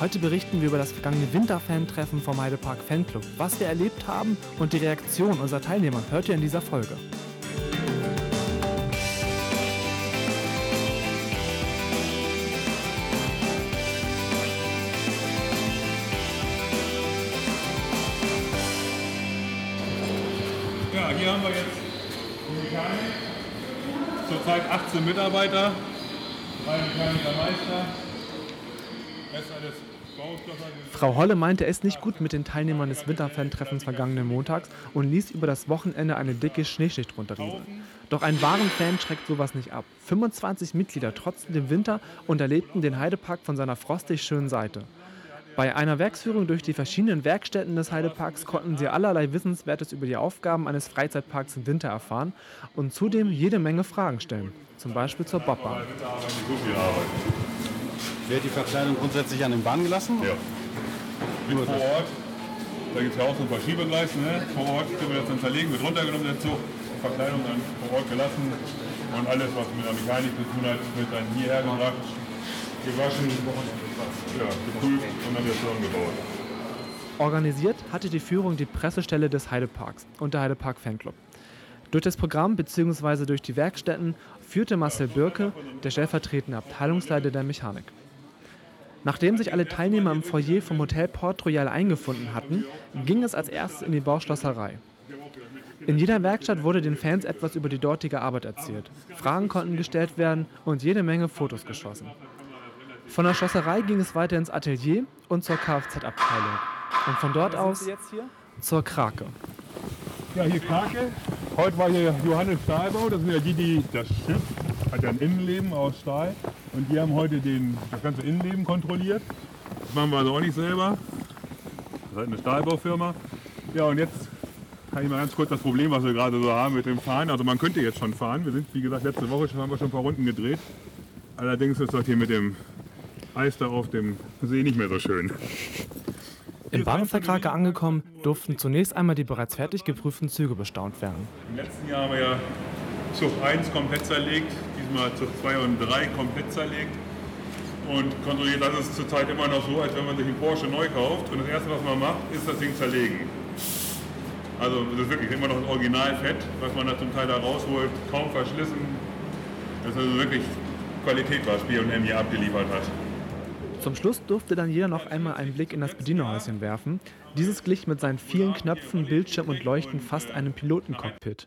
Heute berichten wir über das vergangene Winterfan-Treffen vom Heidepark Fanclub. Was wir erlebt haben und die Reaktion unserer Teilnehmer hört ihr in dieser Folge. Ja, hier haben wir jetzt Mechanik. Zurzeit 18 Mitarbeiter, drei Mechanikermeister. Rest alles. Frau Holle meinte es nicht gut mit den Teilnehmern des Winterfan-Treffens vergangenen Montags und ließ über das Wochenende eine dicke Schneeschicht runterrieseln. Doch einen wahren Fan schreckt sowas nicht ab. 25 Mitglieder trotzten dem Winter und erlebten den Heidepark von seiner frostig schönen Seite. Bei einer Werksführung durch die verschiedenen Werkstätten des Heideparks konnten sie allerlei Wissenswertes über die Aufgaben eines Freizeitparks im Winter erfahren und zudem jede Menge Fragen stellen. Zum Beispiel zur Bobbahn. Wird die Verkleidung grundsätzlich an den Bahn gelassen? Ja. Mit vor Ort. Da gibt es ja auch so ein paar Schiebegleise. Ne? Vor Ort können wir das dann zerlegen, wird runtergenommen der Zug. Verkleidung dann vor Ort gelassen. Und alles, was mit der Mechanik zu tun hat, wird dann hierher gebracht, gewaschen, ja, geprüft und dann wird zusammengebaut. Organisiert hatte die Führung die Pressestelle des Heideparks und der Heidepark Fanclub. Durch das Programm bzw. durch die Werkstätten führte Marcel Birke, der stellvertretende Abteilungsleiter der Mechanik. Nachdem sich alle Teilnehmer im Foyer vom Hotel Port Royal eingefunden hatten, ging es als erstes in die Bauschlosserei. In jeder Werkstatt wurde den Fans etwas über die dortige Arbeit erzählt. Fragen konnten gestellt werden und jede Menge Fotos geschossen. Von der Schlosserei ging es weiter ins Atelier und zur Kfz-Abteilung. Und von dort aus zur Krake. Ja, hier Krake. Heute war hier Johannes Stahlbau. Das sind ja die, die das Schiff hat ja ein Innenleben aus Stahl. Und die haben heute den, das ganze Innenleben kontrolliert. Das machen wir also auch nicht selber. Das ist halt eine Stahlbaufirma. Ja, und jetzt kann ich mal ganz kurz das Problem, was wir gerade so haben mit dem Fahren. Also man könnte jetzt schon fahren. Wir sind, wie gesagt, letzte Woche schon, haben wir schon ein paar Runden gedreht. Allerdings ist das hier mit dem Eis da auf dem See nicht mehr so schön. Im Krake angekommen, durften zunächst einmal die bereits fertig geprüften Züge bestaunt werden. Im letzten Jahr haben wir ja Zug 1 komplett zerlegt, diesmal Zug 2 und 3 komplett zerlegt und kontrolliert. Das ist zurzeit immer noch so, als wenn man sich einen Porsche neu kauft und das erste, was man macht, ist das Ding zerlegen. Also das ist wirklich immer noch das Originalfett, was man da zum Teil da rausholt, kaum verschlissen. Das ist also wirklich Qualität, was B&M hier abgeliefert hat. Zum Schluss durfte dann jeder noch einmal einen Blick in das Bedienerhäuschen werfen. Dieses glich mit seinen vielen Knöpfen, Bildschirm und Leuchten fast einem Pilotencockpit.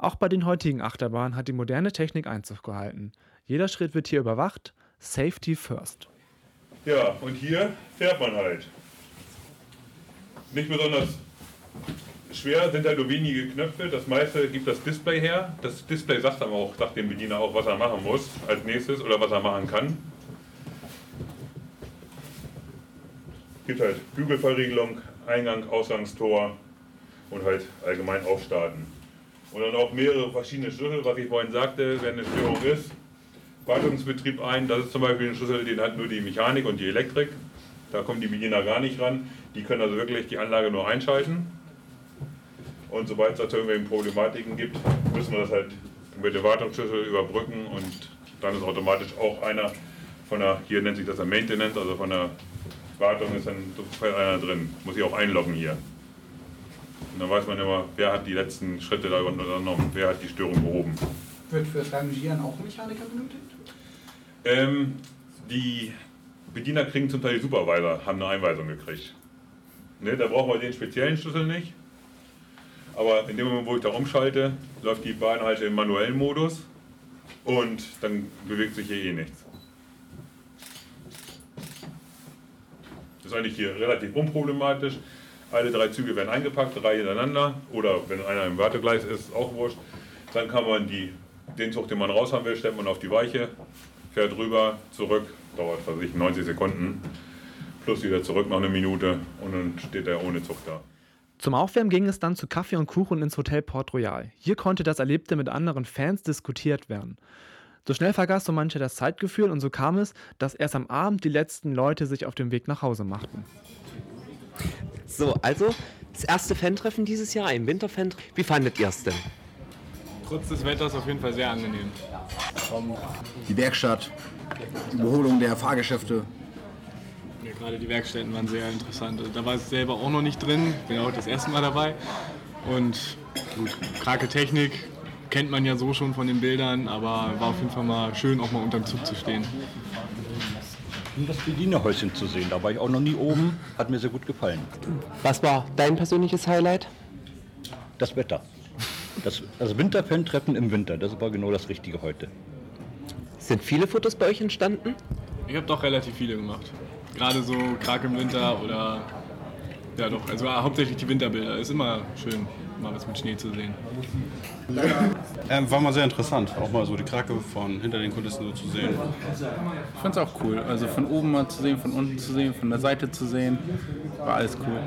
Auch bei den heutigen Achterbahnen hat die moderne Technik Einzug gehalten. Jeder Schritt wird hier überwacht. Safety first. Ja, und hier fährt man halt. Nicht besonders schwer, sind halt nur wenige Knöpfe. Das meiste gibt das Display her. Das Display sagt aber auch, sagt dem Bediener auch, was er machen muss als nächstes oder was er machen kann. gibt halt Bügelverriegelung, Eingang, Ausgangstor und halt allgemein aufstarten. Und dann auch mehrere verschiedene Schlüssel, was ich vorhin sagte, wenn eine Störung ist. Wartungsbetrieb ein, das ist zum Beispiel ein Schlüssel, den hat nur die Mechanik und die Elektrik. Da kommen die Bediener gar nicht ran. Die können also wirklich die Anlage nur einschalten. Und sobald es dazu irgendwelche Problematiken gibt, müssen wir das halt mit dem Wartungsschlüssel überbrücken und dann ist automatisch auch einer von der, hier nennt sich das der Maintenance, also von der Wartung ist dann einer drin. Muss ich auch einloggen hier. Und dann weiß man immer, wer hat die letzten Schritte da unternommen, wer hat die Störung behoben. Wird fürs Rangieren auch Mechaniker benötigt? Ähm, die Bediener kriegen zum Teil die Supervisor, haben eine Einweisung gekriegt. Ne, da brauchen wir den speziellen Schlüssel nicht. Aber in dem Moment, wo ich da umschalte, läuft die Bahn halt im manuellen Modus und dann bewegt sich hier eh nichts. Das ist eigentlich hier relativ unproblematisch. Alle drei Züge werden eingepackt, drei hintereinander. Oder wenn einer im Wartegleis ist, auch wurscht. Dann kann man die, den Zug, den man raus haben will, stellt man auf die Weiche, fährt rüber, zurück, dauert was ich 90 Sekunden, plus wieder zurück noch eine Minute und dann steht er ohne Zug da. Zum Aufwärmen ging es dann zu Kaffee und Kuchen ins Hotel Port Royal. Hier konnte das Erlebte mit anderen Fans diskutiert werden. So schnell vergaß so mancher das Zeitgefühl und so kam es, dass erst am Abend die letzten Leute sich auf den Weg nach Hause machten. So, also das erste Fan-Treffen dieses Jahr, ein Winterfan. Wie fandet ihr es denn? Trotz des Wetters auf jeden Fall sehr angenehm. Die Werkstatt, die Überholung der Fahrgeschäfte. Gerade die Werkstätten waren sehr interessant. Also da war ich selber auch noch nicht drin, bin auch das erste Mal dabei. Und gut, Krake Technik kennt man ja so schon von den Bildern, aber war auf jeden Fall mal schön, auch mal unterm Zug zu stehen. Und das Bedienerhäuschen zu sehen, da war ich auch noch nie oben, hat mir sehr gut gefallen. Was war dein persönliches Highlight? Das Wetter. Das, das Winterfan-Treffen im Winter, das war genau das Richtige heute. Sind viele Fotos bei euch entstanden? Ich habe doch relativ viele gemacht. Gerade so Krake im Winter oder ja doch, also hauptsächlich die Winterbilder. Ist immer schön, mal was mit Schnee zu sehen. Ähm, war mal sehr interessant, auch mal so die Krake von hinter den Kulissen so zu sehen. Ich fand's auch cool. Also von oben mal zu sehen, von unten zu sehen, von der Seite zu sehen, war alles cool.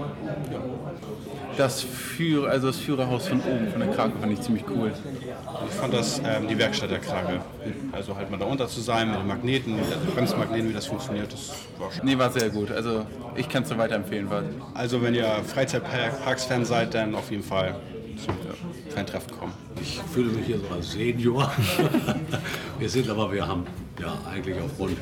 Das, Führer, also das Führerhaus von oben, von der Krake, fand ich ziemlich cool. Ich fand das ähm, die Werkstatt der Krake. Also halt mal da unter zu sein mit den Magneten, mit den Bremsmagneten, wie das funktioniert, das war schon. Nee, war sehr gut. Also ich kann es nur weiterempfehlen. War Also wenn ihr Freizeitparks-Fan seid, dann auf jeden Fall zum Fan-Treffen kommen. Ich fühle mich hier so als Senior. wir sind aber, wir haben ja eigentlich aufgrund,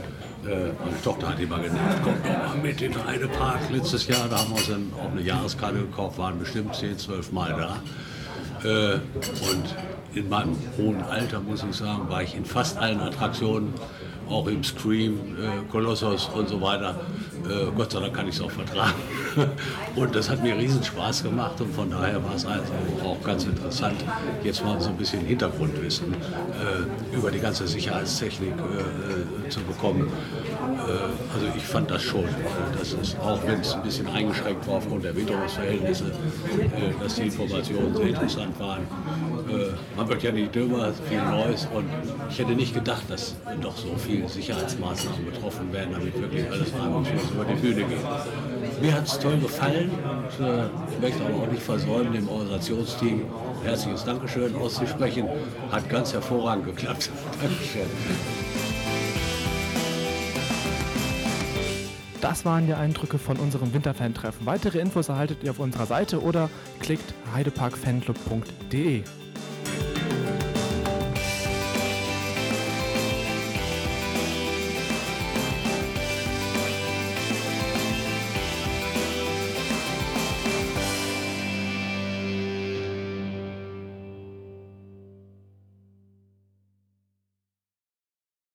äh, meine Tochter hat immer genannt, kommt doch mal mit in den Heidepark. Letztes Jahr, da haben wir uns dann auch eine Jahreskarte gekauft, waren bestimmt 10, 12 Mal da. Äh, und in meinem hohen Alter, muss ich sagen, war ich in fast allen Attraktionen, auch im Scream, äh, und so weiter. Äh, Gott sei Dank kann ich es auch vertragen. und das hat mir riesen Spaß gemacht und von daher war es also auch ganz interessant, jetzt mal so ein bisschen Hintergrundwissen äh, über die ganze Sicherheitstechnik äh, äh, zu bekommen. Äh, also ich fand das schon, äh, dass es, auch wenn es ein bisschen eingeschränkt war aufgrund der Witterungsverhältnisse, äh, dass die Informationen sehr interessant waren. Äh, man wird ja nicht dümmer, viel Neues und ich hätte nicht gedacht, dass doch so viele Sicherheitsmaßnahmen betroffen werden, damit wirklich alles reibungslos über die Bühne geht. Mir hat es toll gefallen und ich möchte aber auch nicht versäumen, dem Organisationsteam ein herzliches Dankeschön auszusprechen. Hat ganz hervorragend geklappt. Dankeschön. Das waren die Eindrücke von unserem Winterfan-Treffen. Weitere Infos erhaltet ihr auf unserer Seite oder klickt heideparkfanclub.de.